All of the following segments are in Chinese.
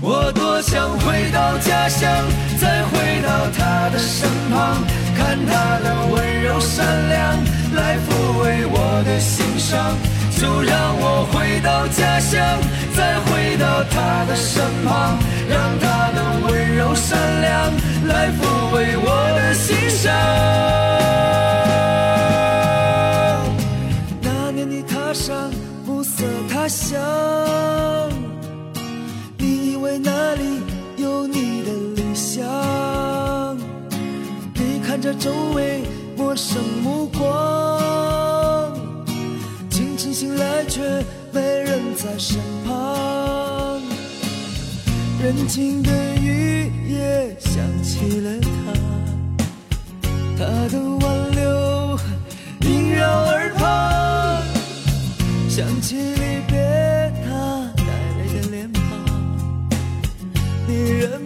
我多想回到家乡，再回到他的身旁，看他的温柔善良，来抚慰我的心伤。就让我回到家乡，再回到他的身旁，让他的温柔善良来抚慰我的心伤。那年你踏上暮色他乡，看着周围陌生目光。清晨醒来却没人在身旁，人静的雨夜想起了他，他的挽留萦绕耳旁，想起离别他带泪的脸庞，你忍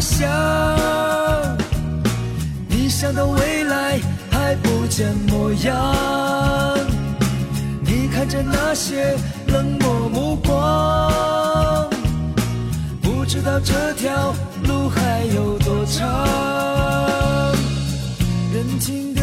想，你想到未来还不见模样，你看着那些冷漠目光，不知道这条路还有多长。人情的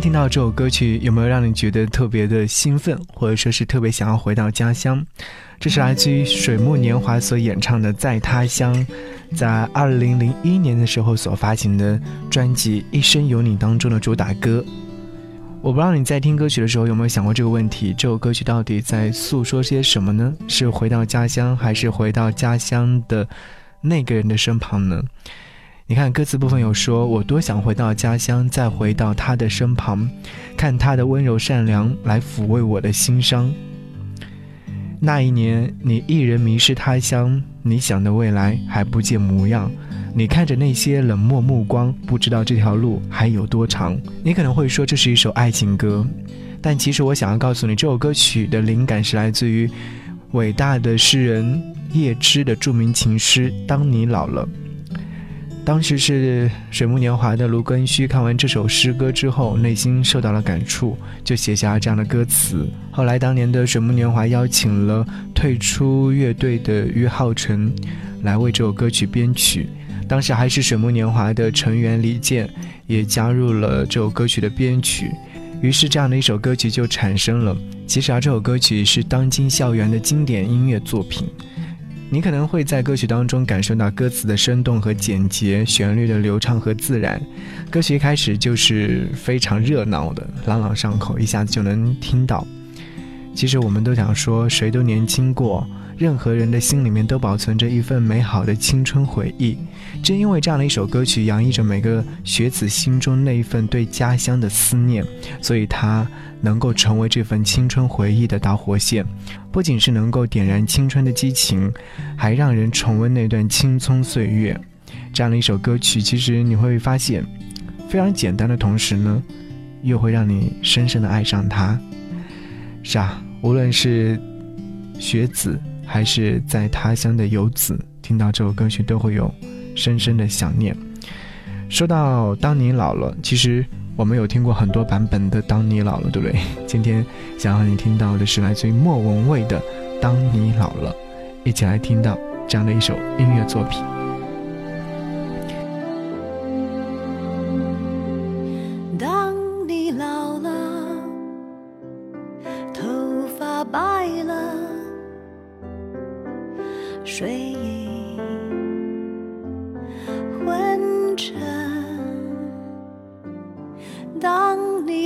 听到这首歌曲，有没有让你觉得特别的兴奋，或者说是特别想要回到家乡？这是来自于水木年华所演唱的《在他乡》，在二零零一年的时候所发行的专辑《一生有你》当中的主打歌。我不知道你在听歌曲的时候有没有想过这个问题：这首歌曲到底在诉说些什么呢？是回到家乡，还是回到家乡的那个人的身旁呢？你看歌词部分有说，我多想回到家乡，再回到他的身旁，看他的温柔善良来抚慰我的心伤。那一年，你一人迷失他乡，你想的未来还不见模样。你看着那些冷漠目光，不知道这条路还有多长。你可能会说这是一首爱情歌，但其实我想要告诉你，这首歌曲的灵感是来自于伟大的诗人叶芝的著名情诗《当你老了》。当时是水木年华的卢庚戌看完这首诗歌之后，内心受到了感触，就写下了这样的歌词。后来，当年的水木年华邀请了退出乐队的于浩辰来为这首歌曲编曲。当时还是水木年华的成员李健也加入了这首歌曲的编曲，于是这样的一首歌曲就产生了。其实啊，这首歌曲是当今校园的经典音乐作品。你可能会在歌曲当中感受到歌词的生动和简洁，旋律的流畅和自然。歌曲一开始就是非常热闹的，朗朗上口，一下子就能听到。其实我们都想说，谁都年轻过。任何人的心里面都保存着一份美好的青春回忆，正因为这样的一首歌曲洋溢着每个学子心中那一份对家乡的思念，所以它能够成为这份青春回忆的导火线。不仅是能够点燃青春的激情，还让人重温那段青葱岁月。这样的一首歌曲，其实你会发现，非常简单的同时呢，又会让你深深的爱上它。是啊，无论是学子。还是在他乡的游子，听到这首歌曲都会有深深的想念。说到当你老了，其实我们有听过很多版本的《当你老了》，对不对？今天想要你听到的是来自于莫文蔚的《当你老了》，一起来听到这样的一首音乐作品。当你老了，头发白了，睡衣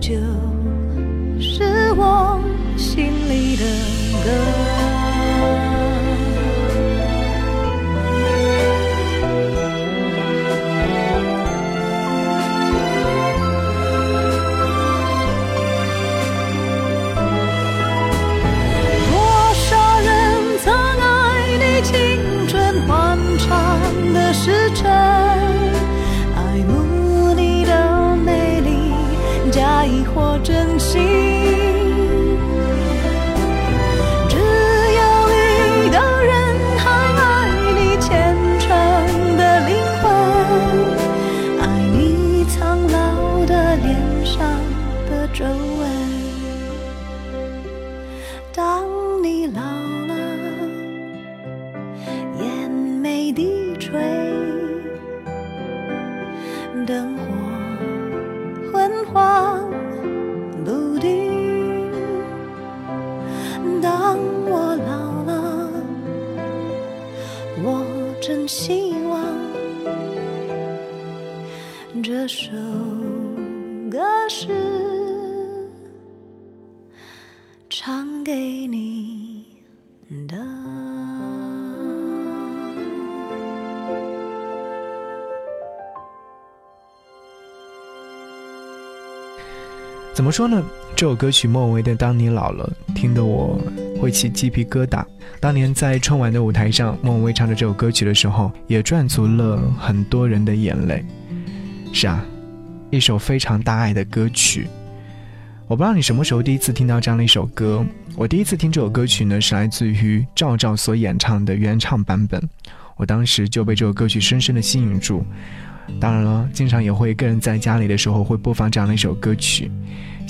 就是我心里的歌。假意或真心我真希望这首歌是唱给你的。怎么说呢？这首歌曲莫文蔚的当你老了听的我会起鸡皮疙瘩。当年在春晚的舞台上，莫文蔚唱着这首歌曲的时候，也赚足了很多人的眼泪。是啊，一首非常大爱的歌曲。我不知道你什么时候第一次听到这样的一首歌。我第一次听这首歌曲呢，是来自于赵照所演唱的原唱版本。我当时就被这首歌曲深深的吸引住。当然了，经常也会个人在家里的时候会播放这样的一首歌曲。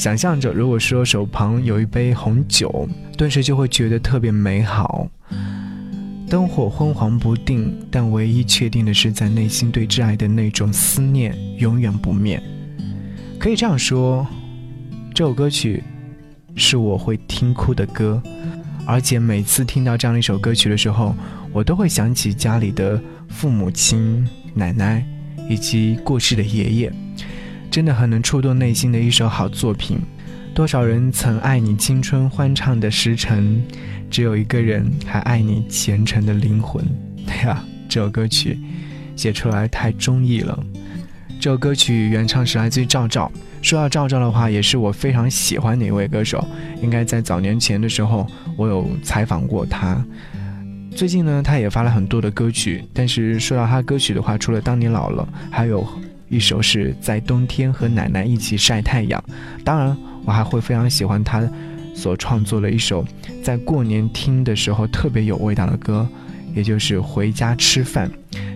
想象着，如果说手旁有一杯红酒，顿时就会觉得特别美好。灯火昏黄不定，但唯一确定的是，在内心对挚爱的那种思念永远不灭。可以这样说，这首歌曲是我会听哭的歌，而且每次听到这样一首歌曲的时候，我都会想起家里的父母亲、奶奶以及过世的爷爷。真的很能触动内心的一首好作品。多少人曾爱你青春欢畅的时辰，只有一个人还爱你虔诚的灵魂。对呀，这首歌曲写出来太中意了。这首歌曲原唱是来自于赵照。说到赵照的话，也是我非常喜欢的一位歌手。应该在早年前的时候，我有采访过他。最近呢，他也发了很多的歌曲。但是说到他歌曲的话，除了《当你老了》，还有一首是在冬天和奶奶一起晒太阳。当然。我还会非常喜欢他所创作的一首在过年听的时候特别有味道的歌，也就是《回家吃饭》。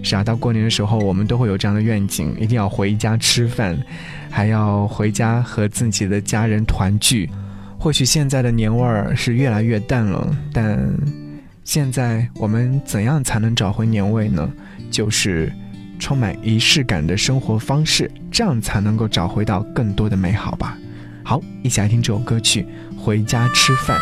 是啊，到过年的时候，我们都会有这样的愿景，一定要回家吃饭，还要回家和自己的家人团聚。或许现在的年味儿是越来越淡了，但现在我们怎样才能找回年味呢？就是充满仪式感的生活方式，这样才能够找回到更多的美好吧。好，一起来听这首歌曲《回家吃饭》。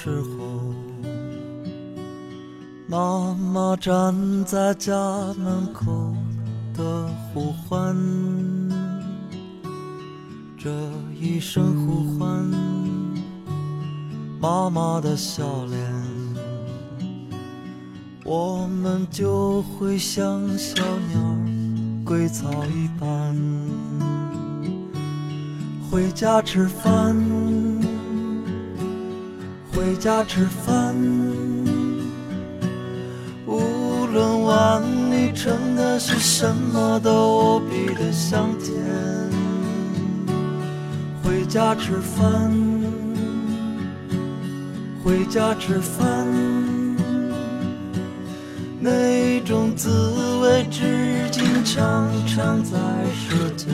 时候，妈妈站在家门口的呼唤，这一声呼唤，妈妈的笑脸，我们就会像小鸟归巢一般。回家吃饭，回家吃饭。无论碗里盛的是什么，都无比的香甜。回家吃饭，回家吃饭。那种滋味，至今常常在舌尖。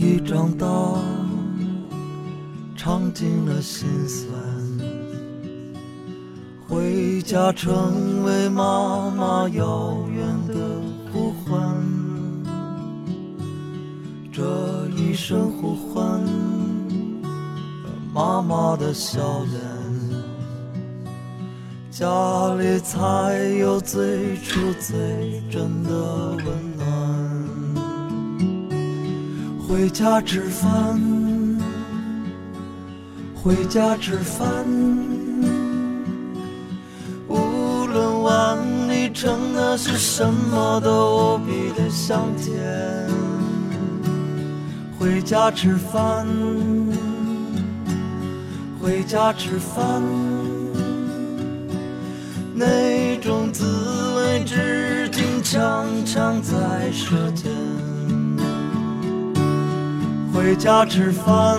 一长大，尝尽了心酸，回家成为妈妈遥远的呼唤。这一声呼唤，妈妈的笑脸，家里才有最初最真的温暖。回家吃饭，回家吃饭。无论碗里盛的是什么，都无比的香甜。回家吃饭，回家吃饭。那种滋味，至今常常在舌尖。回家吃饭，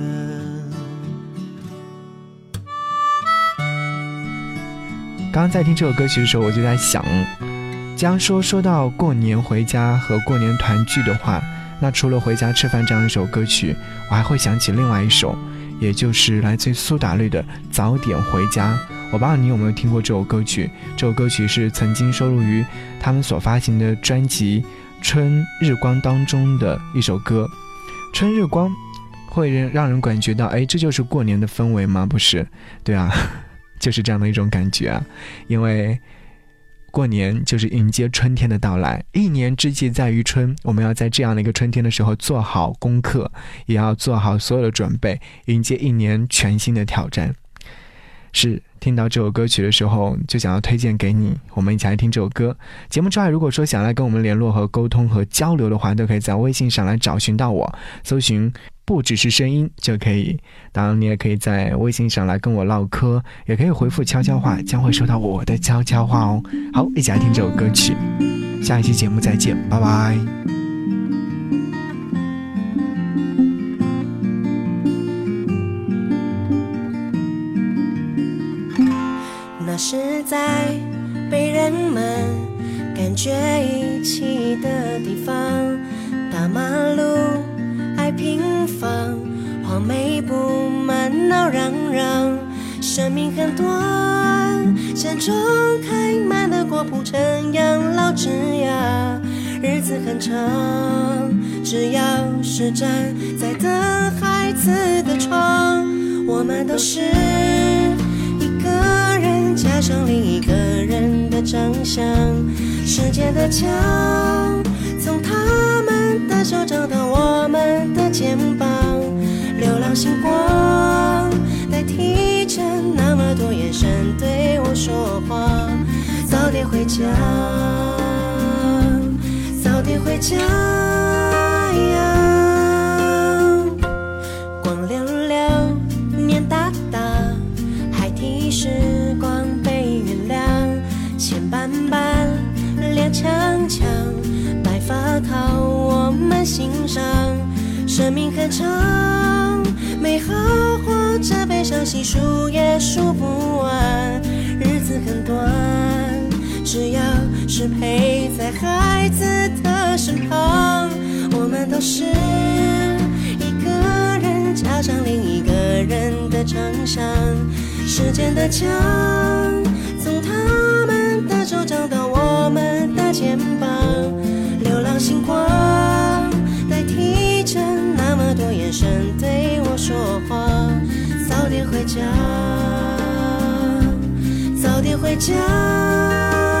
刚刚在听这首歌曲的时候，我就在想，既然说说到过年回家和过年团聚的话，那除了回家吃饭这样一首歌曲，我还会想起另外一首，也就是来自于苏打绿的《早点回家》。我不知道你有没有听过这首歌曲？这首歌曲是曾经收录于他们所发行的专辑《春日光》当中的一首歌。春日光会让人感觉到，哎，这就是过年的氛围吗？不是，对啊，就是这样的一种感觉啊，因为。过年就是迎接春天的到来，一年之计在于春，我们要在这样的一个春天的时候做好功课，也要做好所有的准备，迎接一年全新的挑战。是听到这首歌曲的时候，就想要推荐给你，我们一起来听这首歌。节目之外，如果说想来跟我们联络和沟通和交流的话，都可以在微信上来找寻到我，搜寻。不只是声音就可以，当然你也可以在微信上来跟我唠嗑，也可以回复悄悄话，将会收到我的悄悄话哦。好，一起来听这首歌曲，下一期节目再见，拜拜。那是在被人们感觉遗弃的地方，大马路。平房，黄梅布满闹嚷嚷。生命很短，山中开满了果铺成养老枝桠。日子很长，只要是站在等孩子的窗，我们都是一个人加上另一个人的长相。时间的墙，星光代替着那么多眼神对我说话。早点回家，早点回家呀！光亮亮，年大大，孩提时光被原谅，牵绊绊，踉跄跄，白发靠我们心上。生命很长，美好或者悲伤，细数也数不完。日子很短，只要是陪在孩子的身旁，我们都是一个人加上另一个人的长相。时间的墙，从他们的手掌到我们的肩膀，流浪星光。声对我说话，早点回家，早点回家。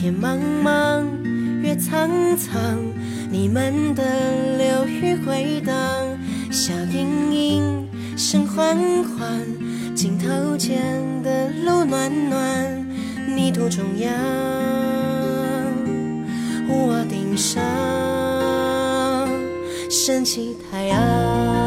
天茫茫，月苍苍，你们的流语回荡。笑盈盈，声缓缓，镜头前的路暖暖。泥土中央，屋顶上升起太阳。